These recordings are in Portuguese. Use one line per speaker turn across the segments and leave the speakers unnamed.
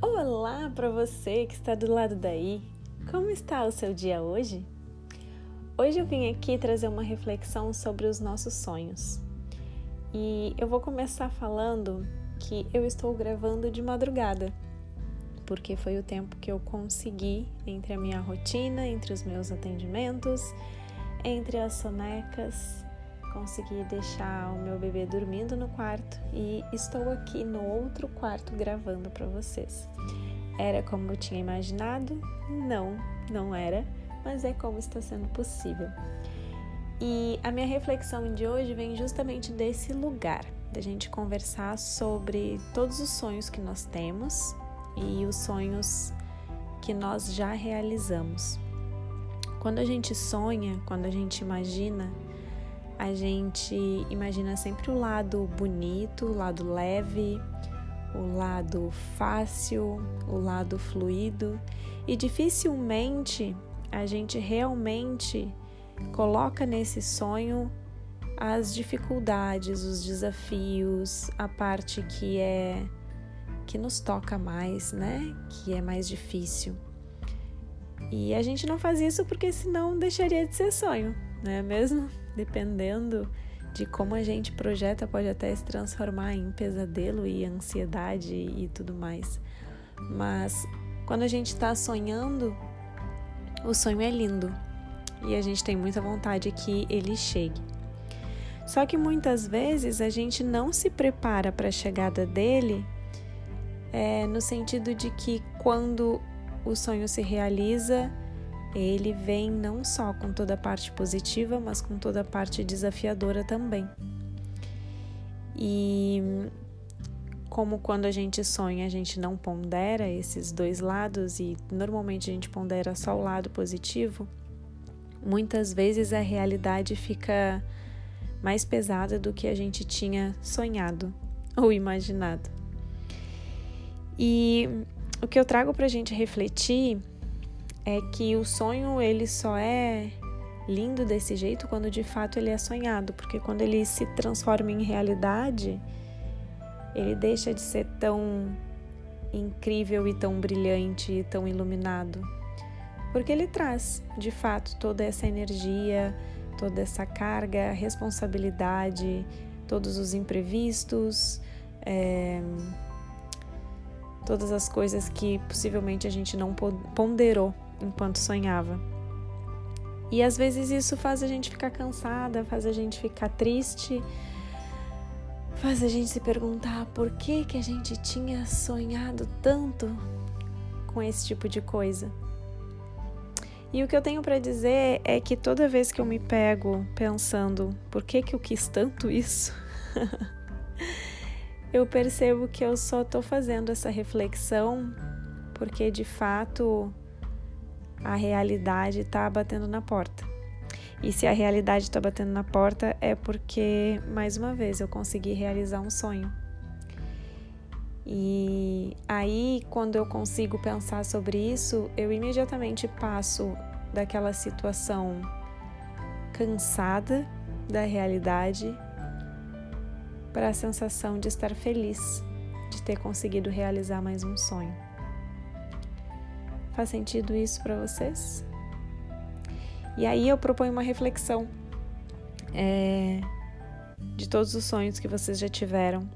Olá para você que está do lado daí. Como está o seu dia hoje? Hoje eu vim aqui trazer uma reflexão sobre os nossos sonhos. E eu vou começar falando que eu estou gravando de madrugada, porque foi o tempo que eu consegui entre a minha rotina, entre os meus atendimentos, entre as sonecas, consegui deixar o meu bebê dormindo no quarto e estou aqui no outro quarto gravando para vocês. Era como eu tinha imaginado? Não, não era, mas é como está sendo possível. E a minha reflexão de hoje vem justamente desse lugar, da gente conversar sobre todos os sonhos que nós temos e os sonhos que nós já realizamos. Quando a gente sonha, quando a gente imagina, a gente imagina sempre o lado bonito, o lado leve, o lado fácil, o lado fluido e dificilmente a gente realmente coloca nesse sonho as dificuldades, os desafios, a parte que é que nos toca mais, né? Que é mais difícil. E a gente não faz isso porque senão deixaria de ser sonho, não é mesmo? Dependendo de como a gente projeta, pode até se transformar em pesadelo e ansiedade e tudo mais. Mas quando a gente está sonhando, o sonho é lindo e a gente tem muita vontade que ele chegue. Só que muitas vezes a gente não se prepara para a chegada dele, é, no sentido de que quando o sonho se realiza, ele vem não só com toda a parte positiva, mas com toda a parte desafiadora também. E como quando a gente sonha, a gente não pondera esses dois lados e normalmente a gente pondera só o lado positivo, muitas vezes a realidade fica mais pesada do que a gente tinha sonhado ou imaginado. E o que eu trago para a gente refletir é que o sonho ele só é lindo desse jeito quando de fato ele é sonhado, porque quando ele se transforma em realidade, ele deixa de ser tão incrível e tão brilhante e tão iluminado. Porque ele traz, de fato, toda essa energia, toda essa carga, responsabilidade, todos os imprevistos, é, todas as coisas que possivelmente a gente não ponderou enquanto sonhava. E às vezes isso faz a gente ficar cansada, faz a gente ficar triste, faz a gente se perguntar por que que a gente tinha sonhado tanto com esse tipo de coisa. E o que eu tenho para dizer é que toda vez que eu me pego pensando por que que eu quis tanto isso, eu percebo que eu só estou fazendo essa reflexão porque de fato a realidade está batendo na porta. E se a realidade está batendo na porta é porque, mais uma vez, eu consegui realizar um sonho. E aí, quando eu consigo pensar sobre isso, eu imediatamente passo daquela situação cansada da realidade para a sensação de estar feliz de ter conseguido realizar mais um sonho. Faz sentido isso para vocês? E aí eu proponho uma reflexão é, de todos os sonhos que vocês já tiveram.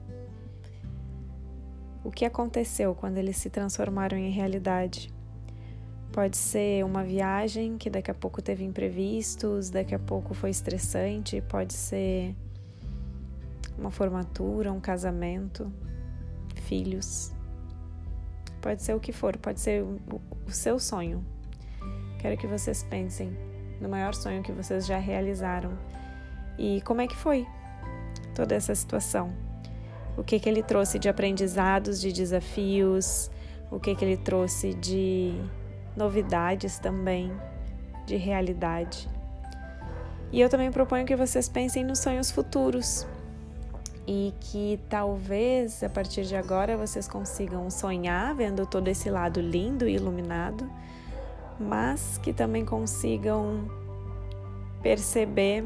O que aconteceu quando eles se transformaram em realidade? Pode ser uma viagem que daqui a pouco teve imprevistos, daqui a pouco foi estressante, pode ser uma formatura, um casamento, filhos. Pode ser o que for, pode ser o, seu sonho. Quero que vocês pensem no maior sonho que vocês já realizaram e como é que foi toda essa situação. O que que ele trouxe de aprendizados, de desafios, o que que ele trouxe de novidades também, de realidade. E eu também proponho que vocês pensem nos sonhos futuros e que talvez a partir de agora vocês consigam sonhar vendo todo esse lado lindo e iluminado, mas que também consigam perceber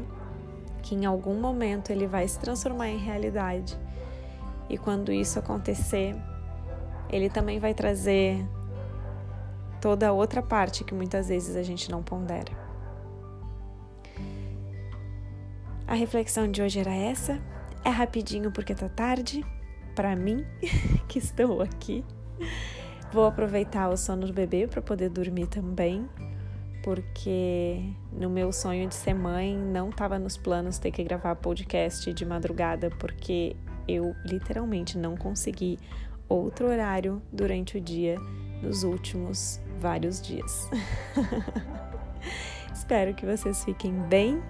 que em algum momento ele vai se transformar em realidade E quando isso acontecer, ele também vai trazer toda a outra parte que muitas vezes a gente não pondera. A reflexão de hoje era essa. É rapidinho porque tá tarde para mim que estou aqui. Vou aproveitar o sono do bebê para poder dormir também, porque no meu sonho de ser mãe não estava nos planos ter que gravar podcast de madrugada, porque eu literalmente não consegui outro horário durante o dia nos últimos vários dias. Espero que vocês fiquem bem.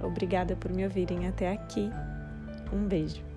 Obrigada por me ouvirem até aqui. Um beijo.